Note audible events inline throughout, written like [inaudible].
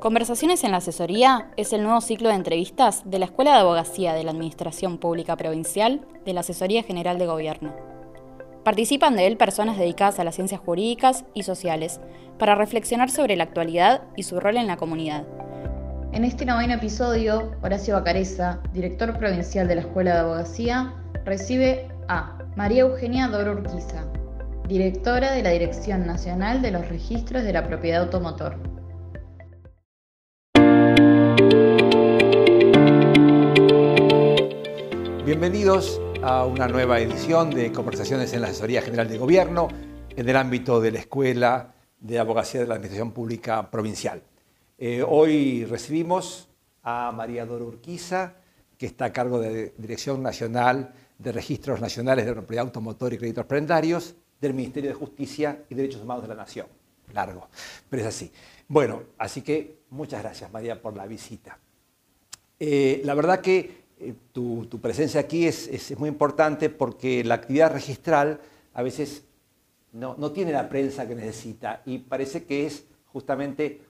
Conversaciones en la Asesoría es el nuevo ciclo de entrevistas de la Escuela de Abogacía de la Administración Pública Provincial de la Asesoría General de Gobierno. Participan de él personas dedicadas a las ciencias jurídicas y sociales para reflexionar sobre la actualidad y su rol en la comunidad. En este noveno episodio, Horacio Bacareza, director provincial de la Escuela de Abogacía, recibe a María Eugenia Doro Urquiza, directora de la Dirección Nacional de los Registros de la Propiedad Automotor. Bienvenidos a una nueva edición de Conversaciones en la Asesoría General de Gobierno en el ámbito de la Escuela de Abogacía de la Administración Pública Provincial. Eh, hoy recibimos a María Dora Urquiza, que está a cargo de Dirección Nacional de Registros Nacionales de Propiedad Automotor y Créditos Prendarios del Ministerio de Justicia y Derechos Humanos de la Nación. Largo, pero es así. Bueno, así que muchas gracias María por la visita. Eh, la verdad que eh, tu, presencia aquí es, muy importante porque la actividad registral a veces no, tiene la prensa que necesita y parece que es justamente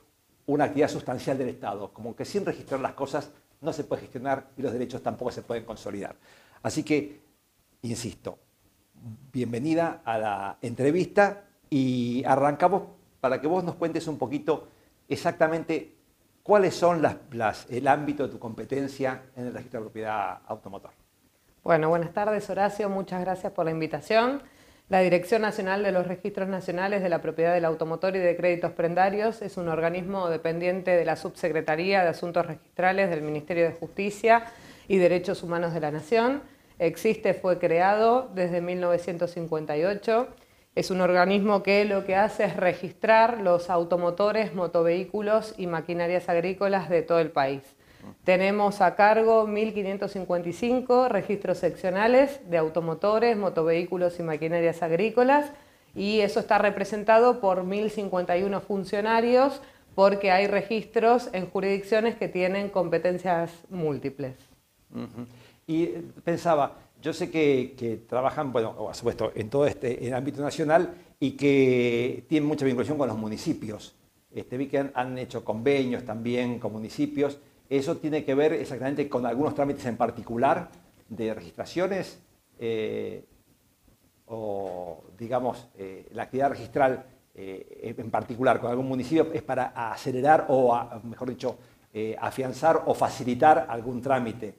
una actividad sustancial del Estado, como que sin registrar las cosas no se puede gestionar y los derechos tampoco se pueden consolidar. Así que, insisto, bienvenida a la entrevista y arrancamos para que vos nos cuentes un poquito exactamente ¿Cuáles son el ámbito de tu competencia en el registro de propiedad automotor? Bueno, buenas tardes Horacio, muchas gracias por la invitación. La Dirección Nacional de los Registros Nacionales de la Propiedad del Automotor y de Créditos Prendarios es un organismo dependiente de la Subsecretaría de Asuntos Registrales del Ministerio de Justicia y Derechos Humanos de la Nación. Existe, fue creado desde 1958 es un organismo que lo que hace es registrar los automotores, motovehículos y maquinarias agrícolas de todo el país. Tenemos a cargo 1.555 registros seccionales de automotores, motovehículos y maquinarias agrícolas y eso está representado por 1.051 funcionarios porque hay registros en jurisdicciones que tienen competencias múltiples. Y pensaba, yo sé que, trabajan, bueno, por supuesto, en todo este ámbito nacional y que tienen mucha vinculación con los municipios. Este, vi que han, hecho convenios también con municipios. ¿Eso tiene que ver exactamente con algunos trámites en particular de registraciones? Eh, o, digamos, eh, la actividad registral eh, en particular con algún municipio es para acelerar o, mejor dicho, afianzar o facilitar algún trámite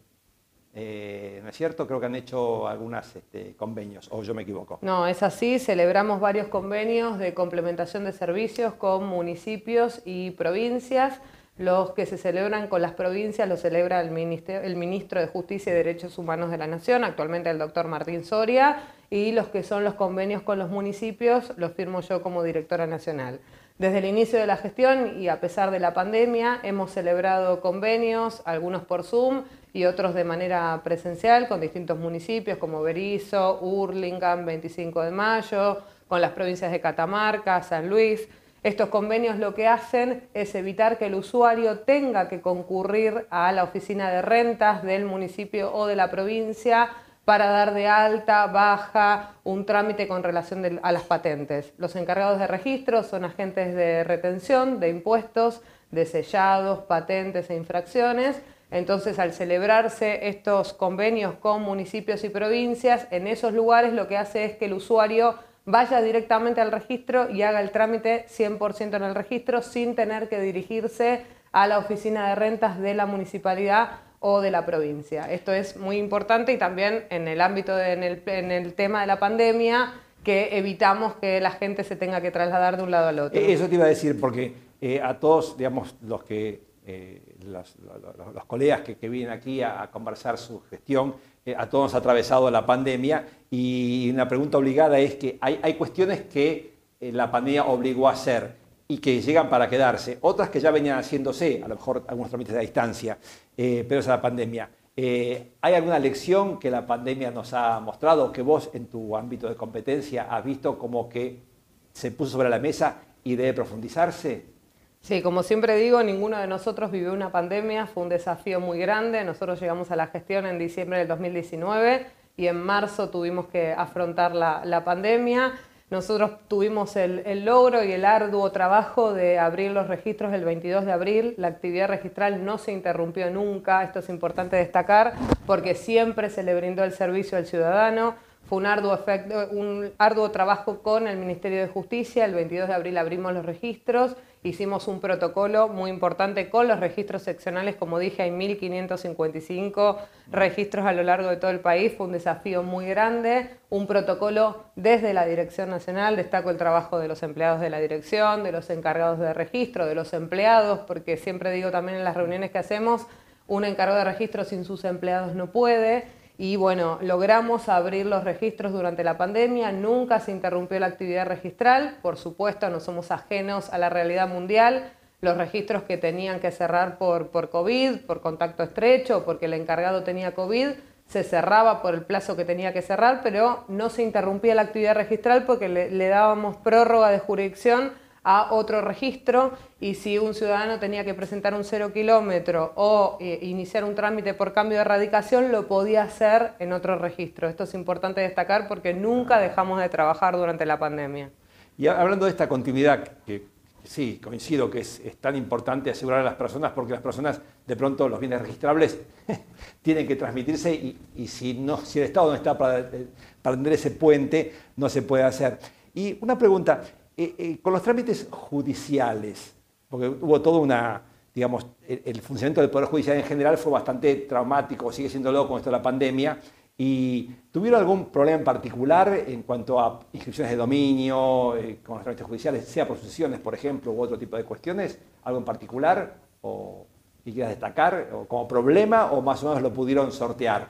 eh, ¿No es cierto? Creo que han hecho algunos este, convenios, o yo me equivoco. No, es así. Celebramos varios convenios de complementación de servicios con municipios y provincias. Los que se celebran con las provincias los celebra el, el Ministro de Justicia y Derechos Humanos de la Nación, actualmente el doctor Martín Soria, y los que son los convenios con los municipios los firmo yo como directora nacional. Desde el inicio de la gestión y a pesar de la pandemia hemos celebrado convenios, algunos por Zoom, y otros de manera presencial con distintos municipios como Berizo, Hurlingham, 25 de Mayo, con las provincias de Catamarca, San Luis. Estos convenios lo que hacen es evitar que el usuario tenga que concurrir a la oficina de rentas del municipio o de la provincia para dar de alta, baja, un trámite con relación a las patentes. Los encargados de registro son agentes de retención, de impuestos, de sellados, patentes e infracciones, entonces, al celebrarse estos convenios con municipios y provincias, en esos lugares lo que hace es que el usuario vaya directamente al registro y haga el trámite 100% en el registro sin tener que dirigirse a la oficina de rentas de la municipalidad o de la provincia. Esto es muy importante y también en el ámbito, en, el, tema de la pandemia, que evitamos que la gente se tenga que trasladar de un lado al otro. Eso te iba a decir, porque eh, a todos, digamos, los que eh, los, colegas que, vienen aquí a, conversar su gestión, eh, a todos ha atravesado la pandemia y una pregunta obligada es que hay, cuestiones que eh, la pandemia obligó a hacer y que llegan para quedarse, otras que ya venían haciéndose, a lo mejor algunos trámites a distancia, pero es la pandemia. ¿Hay alguna lección que la pandemia nos ha mostrado, que vos en tu ámbito de competencia has visto como que se puso sobre la mesa y debe profundizarse? Sí, como siempre digo, ninguno de nosotros vivió una pandemia, fue un desafío muy grande. Nosotros llegamos a la gestión en diciembre del 2019 y en marzo tuvimos que afrontar la, pandemia. Nosotros tuvimos el, logro y el arduo trabajo de abrir los registros el 22 de abril. La actividad registral no se interrumpió nunca, esto es importante destacar, porque siempre se le brindó el servicio al ciudadano. Fue un arduo, efecto, un arduo trabajo con el Ministerio de Justicia. El 22 de abril abrimos los registros Hicimos un protocolo muy importante con los registros seccionales, como dije, hay 1.555 registros a lo largo de todo el país, fue un desafío muy grande, un protocolo desde la Dirección Nacional, destaco el trabajo de los empleados de la dirección, de los encargados de registro, de los empleados, porque siempre digo también en las reuniones que hacemos, un encargado de registro sin sus empleados no puede, y bueno, logramos abrir los registros durante la pandemia, nunca se interrumpió la actividad registral, por supuesto no somos ajenos a la realidad mundial, los registros que tenían que cerrar por, por COVID, por contacto estrecho, porque el encargado tenía COVID, se cerraba por el plazo que tenía que cerrar, pero no se interrumpía la actividad registral porque le, le dábamos prórroga de jurisdicción a otro registro y si un ciudadano tenía que presentar un cero kilómetro o eh, iniciar un trámite por cambio de erradicación, lo podía hacer en otro registro. Esto es importante destacar porque nunca dejamos de trabajar durante la pandemia. Y hablando de esta continuidad, que sí, coincido que es, tan importante asegurar a las personas porque las personas, de pronto, los bienes registrables [laughs] tienen que transmitirse y, si, no, si el Estado no está para, eh, para tender ese puente, no se puede hacer. Y una pregunta, eh, eh, con los trámites judiciales, porque hubo todo una, digamos, el, funcionamiento del Poder Judicial en general fue bastante traumático, sigue siendo loco con esto de la pandemia, y ¿tuvieron algún problema en particular en cuanto a inscripciones de dominio eh, con los trámites judiciales, sea por sucesiones, por ejemplo, u otro tipo de cuestiones? ¿Algo en particular o que quieras destacar como problema o más o menos lo pudieron sortear?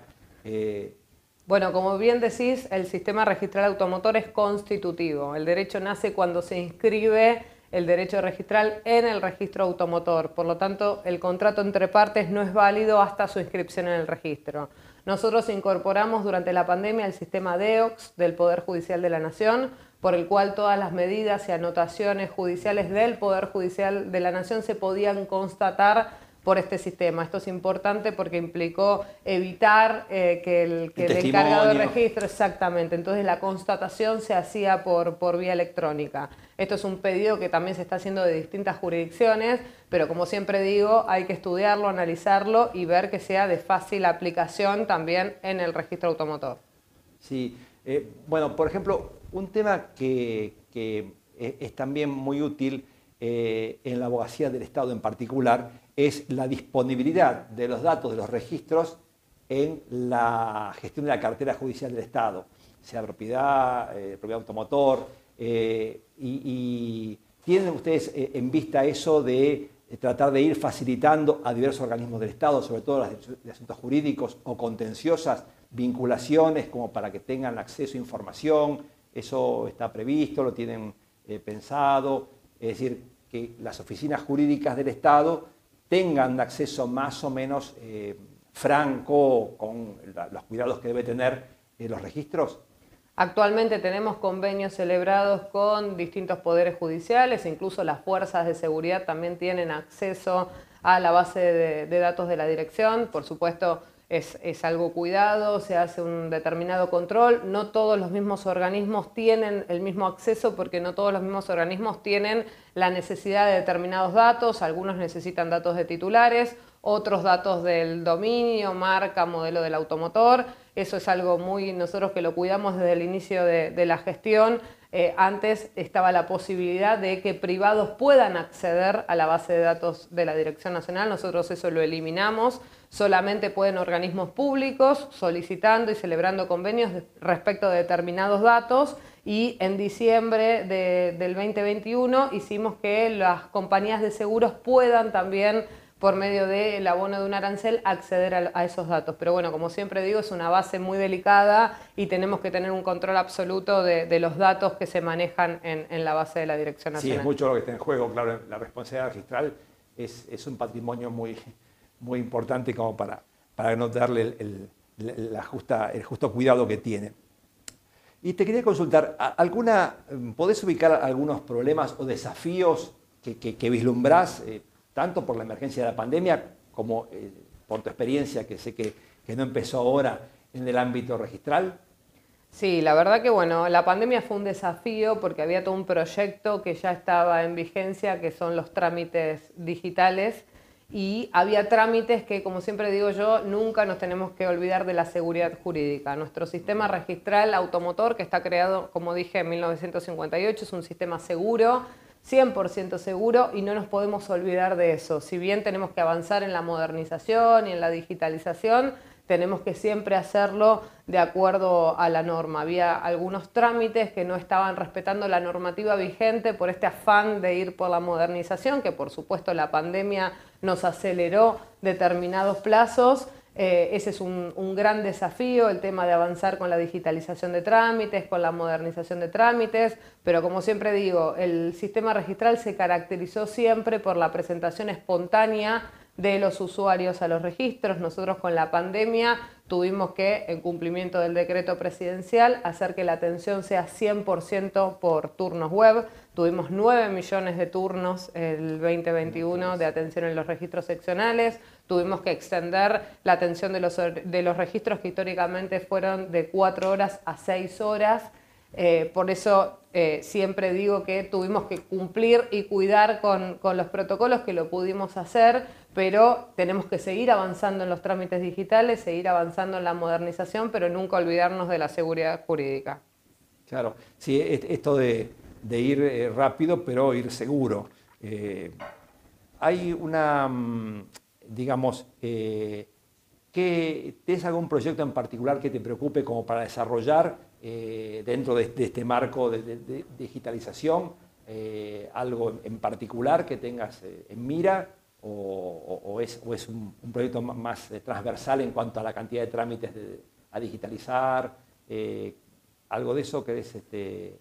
Bueno, como bien decís, el sistema registral automotor es constitutivo. El derecho nace cuando se inscribe el derecho registral en el registro automotor. Por lo tanto, el contrato entre partes no es válido hasta su inscripción en el registro. Nosotros incorporamos durante la pandemia el sistema DEOX del Poder Judicial de la Nación, por el cual todas las medidas y anotaciones judiciales del Poder Judicial de la Nación se podían constatar por este sistema. Esto es importante porque implicó evitar eh, que el, que el, encargado de registro, exactamente, entonces la constatación se hacía por, por vía electrónica. Esto es un pedido que también se está haciendo de distintas jurisdicciones, pero como siempre digo, hay que estudiarlo, analizarlo y ver que sea de fácil aplicación también en el registro automotor. Sí, eh, bueno, por ejemplo, un tema que, que es también muy útil eh, en la abogacía del Estado en particular es la disponibilidad de los datos de los registros en la gestión de la cartera judicial del Estado, sea propiedad, eh, propiedad automotor, eh, y, tienen ustedes en vista eso de tratar de ir facilitando a diversos organismos del Estado, sobre todo las de asuntos jurídicos o contenciosas, vinculaciones como para que tengan acceso a información, eso está previsto, lo tienen pensado, es decir, que las oficinas jurídicas del Estado tengan acceso más o menos eh, franco con los cuidados que debe tener eh, los registros? Actualmente tenemos convenios celebrados con distintos poderes judiciales, incluso las fuerzas de seguridad también tienen acceso a la base de datos de la dirección. Por supuesto, es, algo cuidado, se hace un determinado control. No todos los mismos organismos tienen el mismo acceso porque no todos los mismos organismos tienen la necesidad de determinados datos. Algunos necesitan datos de titulares, otros datos del dominio, marca, modelo del automotor. Eso es algo muy, nosotros que lo cuidamos desde el inicio de, la gestión, eh, antes estaba la posibilidad de que privados puedan acceder a la base de datos de la Dirección Nacional, nosotros eso lo eliminamos, solamente pueden organismos públicos solicitando y celebrando convenios respecto de determinados datos y en diciembre del 2021 hicimos que las compañías de seguros puedan también por medio del abono de un arancel acceder a, esos datos. Pero bueno, como siempre digo, es una base muy delicada y tenemos que tener un control absoluto de, los datos que se manejan en, la base de la Dirección Nacional. Sí, es mucho lo que está en juego, claro, la responsabilidad registral es, es un patrimonio muy, muy importante como para, para no darle el, la justa, el justo cuidado que tiene. Y te quería consultar, ¿alguna, ¿podés ubicar algunos problemas o desafíos que, que, vislumbrás, eh, tanto por la emergencia de la pandemia como eh, por tu experiencia, que sé que, que no empezó ahora en el ámbito registral? Sí, la verdad que bueno, la pandemia fue un desafío porque había todo un proyecto que ya estaba en vigencia, que son los trámites digitales, y había trámites que, como siempre digo yo, nunca nos tenemos que olvidar de la seguridad jurídica. Nuestro sistema registral automotor, que está creado, como dije, en 1958, es un sistema seguro, 100% seguro, y no nos podemos olvidar de eso. Si bien tenemos que avanzar en la modernización y en la digitalización, tenemos que siempre hacerlo de acuerdo a la norma. Había algunos trámites que no estaban respetando la normativa vigente por este afán de ir por la modernización, que por supuesto la pandemia nos aceleró determinados plazos. Eh, ese es un, un, gran desafío, el tema de avanzar con la digitalización de trámites, con la modernización de trámites, pero como siempre digo, el sistema registral se caracterizó siempre por la presentación espontánea de los usuarios a los registros. Nosotros con la pandemia tuvimos que, en cumplimiento del decreto presidencial, hacer que la atención sea 100% por turnos web. Tuvimos 9 millones de turnos el 2021 de atención en los registros seccionales. Tuvimos que extender la atención de los, de los registros que históricamente fueron de 4 horas a 6 horas. Eh, por eso eh, siempre digo que tuvimos que cumplir y cuidar con, con, los protocolos que lo pudimos hacer, pero tenemos que seguir avanzando en los trámites digitales, seguir avanzando en la modernización, pero nunca olvidarnos de la seguridad jurídica. Claro, sí, esto de, ir eh, rápido, pero ir seguro. hay una, mm, digamos, que ¿tienes algún proyecto en particular que te preocupe como para desarrollar? Eh, dentro de, este marco de, digitalización, eh, algo en particular que tengas eh, en mira o, es, un, proyecto más transversal en cuanto a la cantidad de trámites a digitalizar. ¿Algo de eso querés este,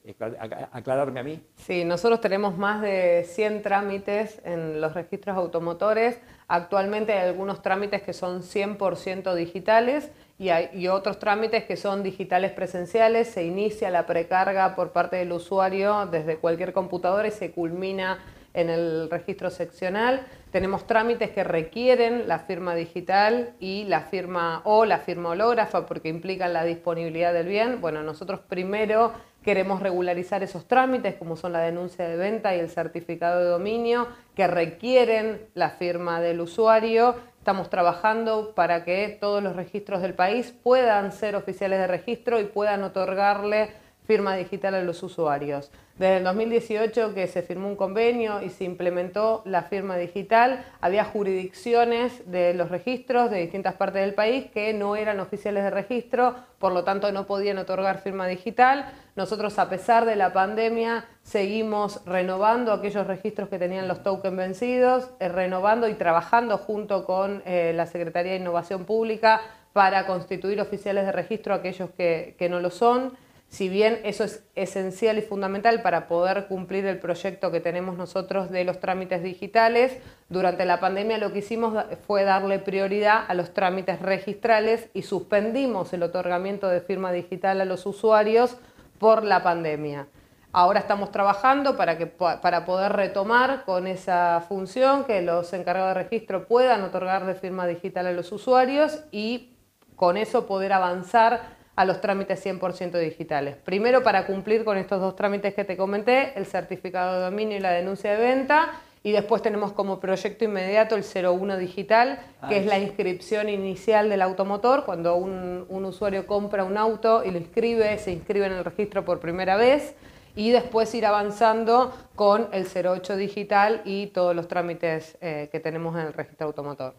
aclararme a mí? Sí, nosotros tenemos más de 100 trámites en los registros automotores. Actualmente hay algunos trámites que son 100% digitales y, hay, otros trámites que son digitales presenciales, se inicia la precarga por parte del usuario desde cualquier computadora y se culmina en el registro seccional. Tenemos trámites que requieren la firma digital y la firma o la firma hológrafa porque implican la disponibilidad del bien. Bueno, nosotros primero queremos regularizar esos trámites como son la denuncia de venta y el certificado de dominio que requieren la firma del usuario Estamos trabajando para que todos los registros del país puedan ser oficiales de registro y puedan otorgarle firma digital a los usuarios. Desde el 2018 que se firmó un convenio y se implementó la firma digital, había jurisdicciones de los registros de distintas partes del país que no eran oficiales de registro, por lo tanto no podían otorgar firma digital. Nosotros a pesar de la pandemia seguimos renovando aquellos registros que tenían los tokens vencidos, eh, renovando y trabajando junto con eh, la Secretaría de Innovación Pública para constituir oficiales de registro aquellos que, que no lo son. Si bien eso es esencial y fundamental para poder cumplir el proyecto que tenemos nosotros de los trámites digitales, durante la pandemia lo que hicimos fue darle prioridad a los trámites registrales y suspendimos el otorgamiento de firma digital a los usuarios por la pandemia. Ahora estamos trabajando para, que, para poder retomar con esa función que los encargados de registro puedan otorgar de firma digital a los usuarios y con eso poder avanzar a los trámites 100% digitales. Primero, para cumplir con estos dos trámites que te comenté, el certificado de dominio y la denuncia de venta, y después tenemos como proyecto inmediato el 01 digital, que es la inscripción inicial del automotor, cuando un, un, usuario compra un auto y lo inscribe, se inscribe en el registro por primera vez, y después ir avanzando con el 08 digital y todos los trámites eh, que tenemos en el registro automotor.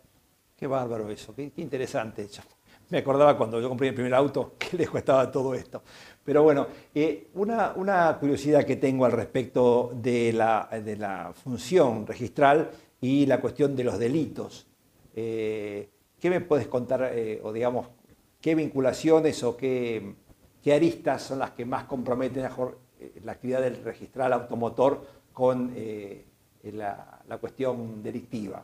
Qué bárbaro eso, qué, qué interesante me acordaba cuando yo compré mi primer auto, [laughs] que lejos estaba todo esto. Pero bueno, eh, una, curiosidad que tengo al respecto de la, función registral y la cuestión de los delitos. Eh, ¿Qué me puedes contar, eh, o digamos, qué vinculaciones o qué, aristas son las que más comprometen la actividad del registral automotor con la cuestión delictiva?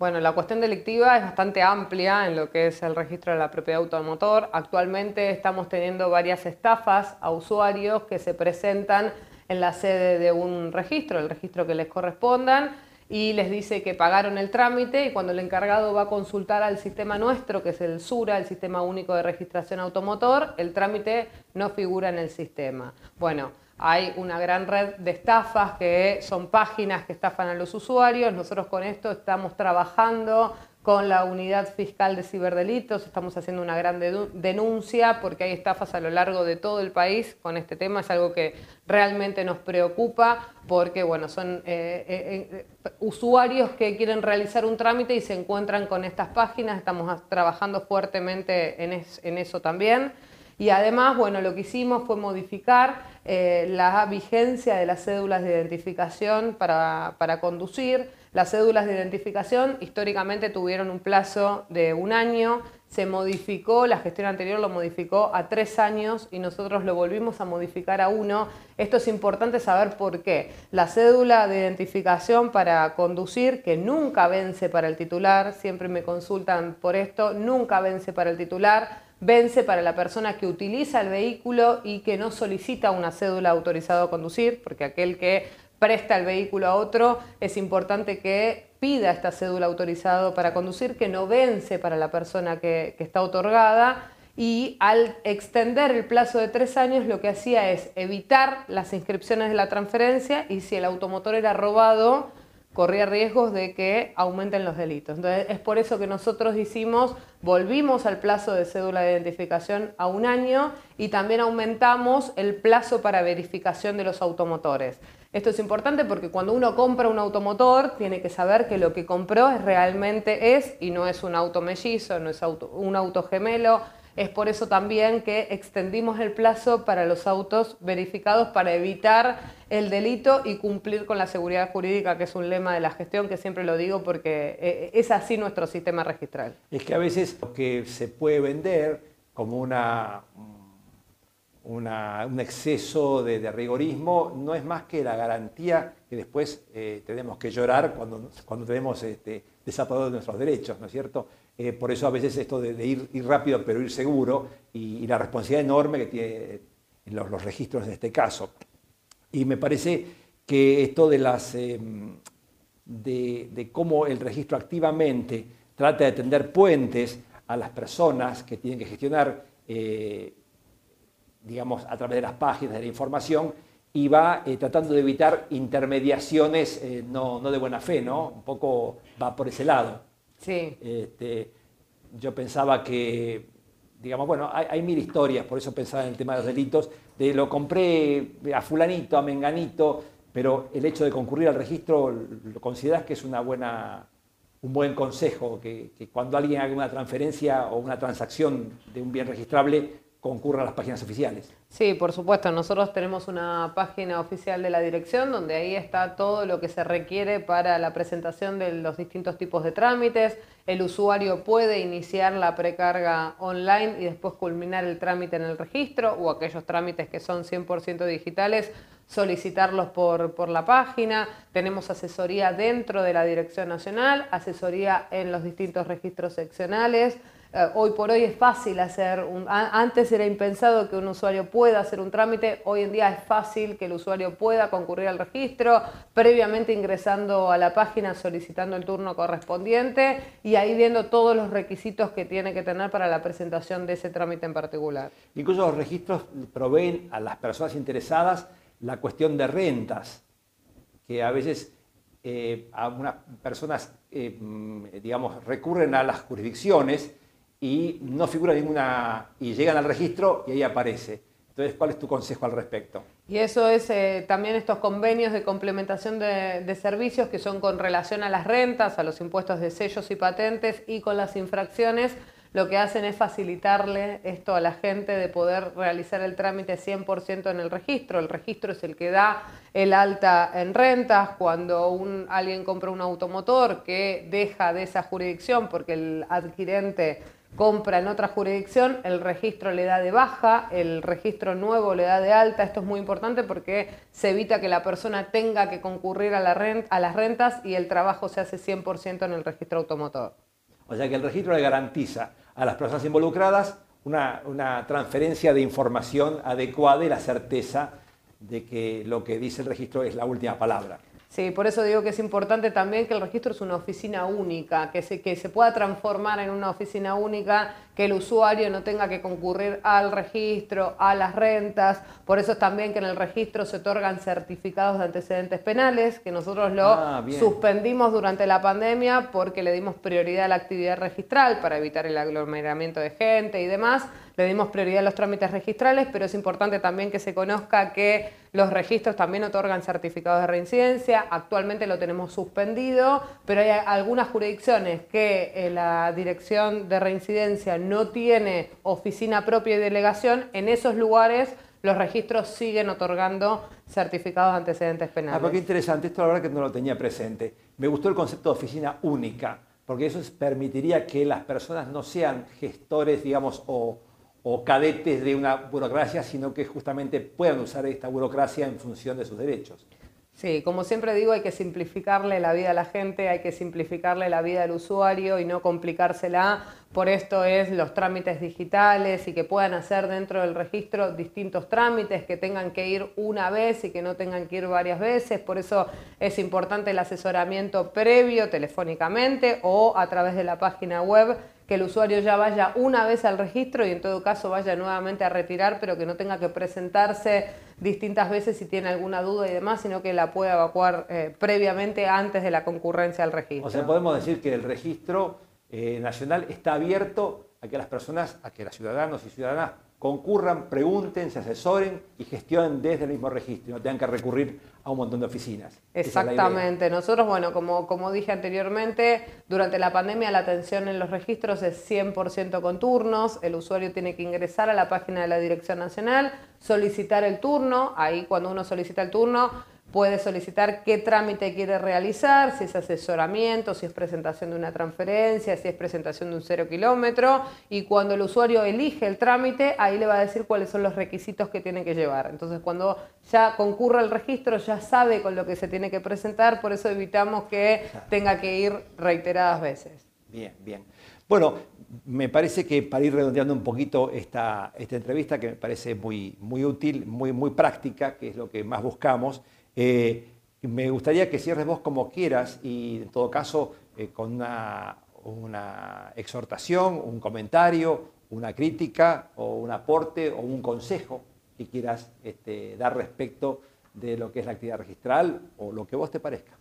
Bueno, la cuestión delictiva es bastante amplia en lo que es el registro de la propiedad automotor. Actualmente estamos teniendo varias estafas a usuarios que se presentan en la sede de un registro, el registro que les correspondan, y les dice que pagaron el trámite y cuando el encargado va a consultar al sistema nuestro, que es el SURA, el Sistema Único de Registración Automotor, el trámite no figura en el sistema. Bueno, hay una gran red de estafas que son páginas que estafan a los usuarios. Nosotros con esto estamos trabajando con la unidad fiscal de ciberdelitos, estamos haciendo una gran denuncia porque hay estafas a lo largo de todo el país con este tema, es algo que realmente nos preocupa porque bueno, son eh, eh, eh, usuarios que quieren realizar un trámite y se encuentran con estas páginas, estamos trabajando fuertemente en, en eso también. Y además, bueno, lo que hicimos fue modificar la vigencia de las cédulas de identificación para, para conducir. Las cédulas de identificación históricamente tuvieron un plazo de un año, se modificó, la gestión anterior lo modificó a tres años y nosotros lo volvimos a modificar a uno. Esto es importante saber por qué. La cédula de identificación para conducir, que nunca vence para el titular, siempre me consultan por esto, nunca vence para el titular, vence para la persona que utiliza el vehículo y que no solicita una cédula autorizada a conducir, porque aquel que presta el vehículo a otro, es importante que pida esta cédula autorizado para conducir, que no vence para la persona que, está otorgada. Y al extender el plazo de tres años, lo que hacía es evitar las inscripciones de la transferencia y si el automotor era robado, corría riesgos de que aumenten los delitos. Entonces, es por eso que nosotros hicimos, volvimos al plazo de cédula de identificación a un año y también aumentamos el plazo para verificación de los automotores. Esto es importante porque cuando uno compra un automotor tiene que saber que lo que compró realmente es y no es un auto mellizo, no es un auto gemelo. Es por eso también que extendimos el plazo para los autos verificados para evitar el delito y cumplir con la seguridad jurídica, que es un lema de la gestión, que siempre lo digo porque eh, es así nuestro sistema registral. Es que a veces lo que se puede vender como una un exceso de, rigorismo no es más que la garantía que después eh, tenemos que llorar cuando, cuando tenemos este, de nuestros derechos, ¿no es cierto? Eh, por eso a veces esto de, ir, rápido pero ir seguro y, la responsabilidad enorme que tienen los, los, registros en este caso. Y me parece que esto de, las, em, de, cómo el registro activamente trata de tender puentes a las personas que tienen que gestionar eh, digamos, a través de las páginas, de la información, y va eh, tratando de evitar intermediaciones eh, no, de buena fe, ¿no? Un poco va por ese lado. Sí. Este, yo pensaba que, digamos, bueno, hay, mil historias, por eso pensaba en el tema de los delitos, de lo compré a fulanito, a menganito, pero el hecho de concurrir al registro, ¿lo consideras que es una buena, un buen consejo? Que, que cuando alguien haga una transferencia o una transacción de un bien registrable, concurra a las páginas oficiales. Sí, por supuesto. Nosotros tenemos una página oficial de la dirección donde ahí está todo lo que se requiere para la presentación de los distintos tipos de trámites. El usuario puede iniciar la precarga online y después culminar el trámite en el registro o aquellos trámites que son 100% digitales, solicitarlos por, por la página. Tenemos asesoría dentro de la Dirección Nacional, asesoría en los distintos registros seccionales. Eh, hoy por hoy es fácil hacer, un, antes era impensado que un usuario pueda hacer un trámite, hoy en día es fácil que el usuario pueda concurrir al registro, previamente ingresando a la página solicitando el turno correspondiente y ahí viendo todos los requisitos que tiene que tener para la presentación de ese trámite en particular. Incluso los registros proveen a las personas interesadas la cuestión de rentas, que a veces eh, algunas personas, eh, mm, digamos, recurren a las jurisdicciones y no figura ninguna, y llegan al registro y ahí aparece. Entonces, ¿cuál es tu consejo al respecto? Y eso es eh, también estos convenios de complementación de, servicios que son con relación a las rentas, a los impuestos de sellos y patentes y con las infracciones, lo que hacen es facilitarle esto a la gente de poder realizar el trámite 100% en el registro. El registro es el que da el alta en rentas. Cuando alguien compra un automotor que deja de esa jurisdicción porque el adquirente compra en otra jurisdicción, el registro le da de baja, el registro nuevo le da de alta. Esto es muy importante porque se evita que la persona tenga que concurrir a, la a las rentas y el trabajo se hace 100% en el registro automotor. O sea que el registro le garantiza a las personas involucradas una transferencia de información adecuada y la certeza de que lo que dice el registro es la última palabra. Sí, por eso digo que es importante también que el registro es una oficina única, que se, que se pueda transformar en una oficina única, que el usuario no tenga que concurrir al registro, a las rentas. Por eso es también que en el registro se otorgan certificados de antecedentes penales, que nosotros lo ah, suspendimos durante la pandemia porque le dimos prioridad a la actividad registral para evitar el aglomeramiento de gente y demás le dimos prioridad a los trámites registrales, pero es importante también que se conozca que los registros también otorgan certificados de reincidencia. Actualmente lo tenemos suspendido, pero hay algunas jurisdicciones que eh, la dirección de reincidencia no tiene oficina propia y delegación. En esos lugares los registros siguen otorgando certificados de antecedentes penales. Ah, porque interesante, esto la verdad que no lo tenía presente. Me gustó el concepto de oficina única, porque eso permitiría que las personas no sean gestores, digamos, o o cadetes de una burocracia, sino que justamente puedan usar esta burocracia en función de sus derechos. Sí, como siempre digo, hay que simplificarle la vida a la gente, hay que simplificarle la vida al usuario y no complicársela. Por esto es los trámites digitales y que puedan hacer dentro del registro distintos trámites, que tengan que ir una vez y que no tengan que ir varias veces. Por eso es importante el asesoramiento previo telefónicamente o a través de la página web que el usuario ya vaya una vez al registro y en todo caso vaya nuevamente a retirar, pero que no tenga que presentarse distintas veces si tiene alguna duda y demás, sino que la pueda evacuar eh, previamente antes de la concurrencia al registro. O sea, podemos decir que el registro eh, nacional está abierto a que las personas, a que los ciudadanos y ciudadanas concurran, pregunten, se asesoren y gestionen desde el mismo registro, no tengan que recurrir a un montón de oficinas. Exactamente. Nosotros, bueno, como, como dije anteriormente, durante la pandemia la atención en los registros es 100% con turnos. El usuario tiene que ingresar a la página de la Dirección Nacional, solicitar el turno. Ahí cuando uno solicita el turno, puede solicitar qué trámite quiere realizar, si es asesoramiento, si es presentación de una transferencia, si es presentación de un cero kilómetro y cuando el usuario elige el trámite, ahí le va a decir cuáles son los requisitos que tiene que llevar. Entonces cuando ya concurra el registro ya sabe con lo que se tiene que presentar, por eso evitamos que tenga que ir reiteradas veces. Bien, bien. Bueno, me parece que para ir redondeando un poquito esta, esta entrevista, que me parece muy, muy útil, muy, muy práctica, que es lo que más buscamos, eh, me gustaría que cierres vos como quieras y en todo caso eh, con una, exhortación, un comentario, una crítica o un aporte o un consejo que quieras este, dar respecto de lo que es la actividad registral o lo que vos te parezca.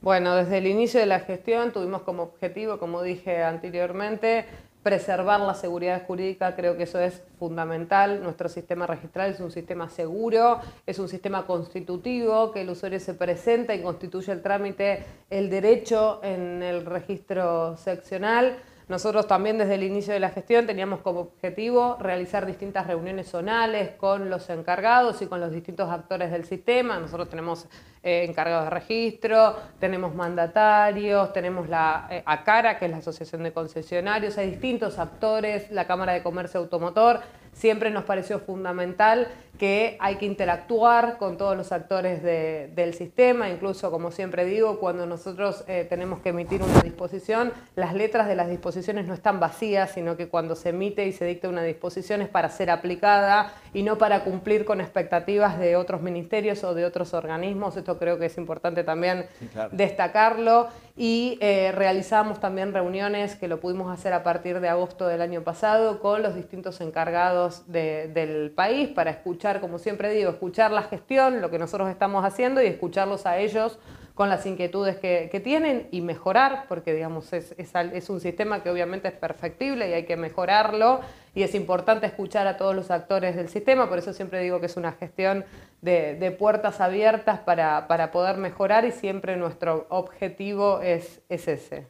Bueno, desde el inicio de la gestión tuvimos como objetivo, como dije anteriormente, preservar la seguridad jurídica, creo que eso es fundamental. Nuestro sistema registral es un sistema seguro, es un sistema constitutivo, que el usuario se presenta y constituye el trámite, el derecho en el registro seccional. Nosotros también desde el inicio de la gestión teníamos como objetivo realizar distintas reuniones zonales con los encargados y con los distintos actores del sistema. Nosotros tenemos eh, encargados de registro, tenemos mandatarios, tenemos la eh, ACARA, que es la Asociación de Concesionarios, hay distintos actores, la Cámara de Comercio Automotor. Siempre nos pareció fundamental que hay que interactuar con todos los actores del sistema, incluso como siempre digo, cuando nosotros eh, tenemos que emitir una disposición, las letras de las disposiciones no están vacías, sino que cuando se emite y se dicta una disposición es para ser aplicada y no para cumplir con expectativas de otros ministerios o de otros organismos. Esto creo que es importante también destacarlo. Y eh, realizamos también reuniones que lo pudimos hacer a partir de agosto del año pasado con los distintos encargados del país para escuchar, como siempre digo, escuchar la gestión, lo que nosotros estamos haciendo y escucharlos a ellos con las inquietudes que, tienen y mejorar, porque digamos es, es, un sistema que obviamente es perfectible y hay que mejorarlo y es importante escuchar a todos los actores del sistema, por eso siempre digo que es una gestión de, puertas abiertas para, para, poder mejorar y siempre nuestro objetivo es, es, ese.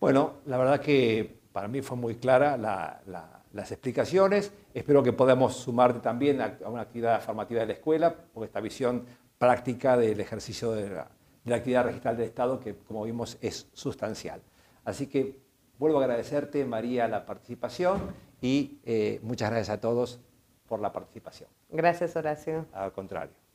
Bueno, la verdad que para mí fue muy clara las explicaciones. Espero que podamos sumarte también a una actividad formativa de la escuela, porque esta visión práctica del ejercicio de la, de la actividad registral del Estado, que como vimos es sustancial. Así que vuelvo a agradecerte, María, la participación y eh, muchas gracias a todos por la participación. Gracias, Horacio. Al contrario.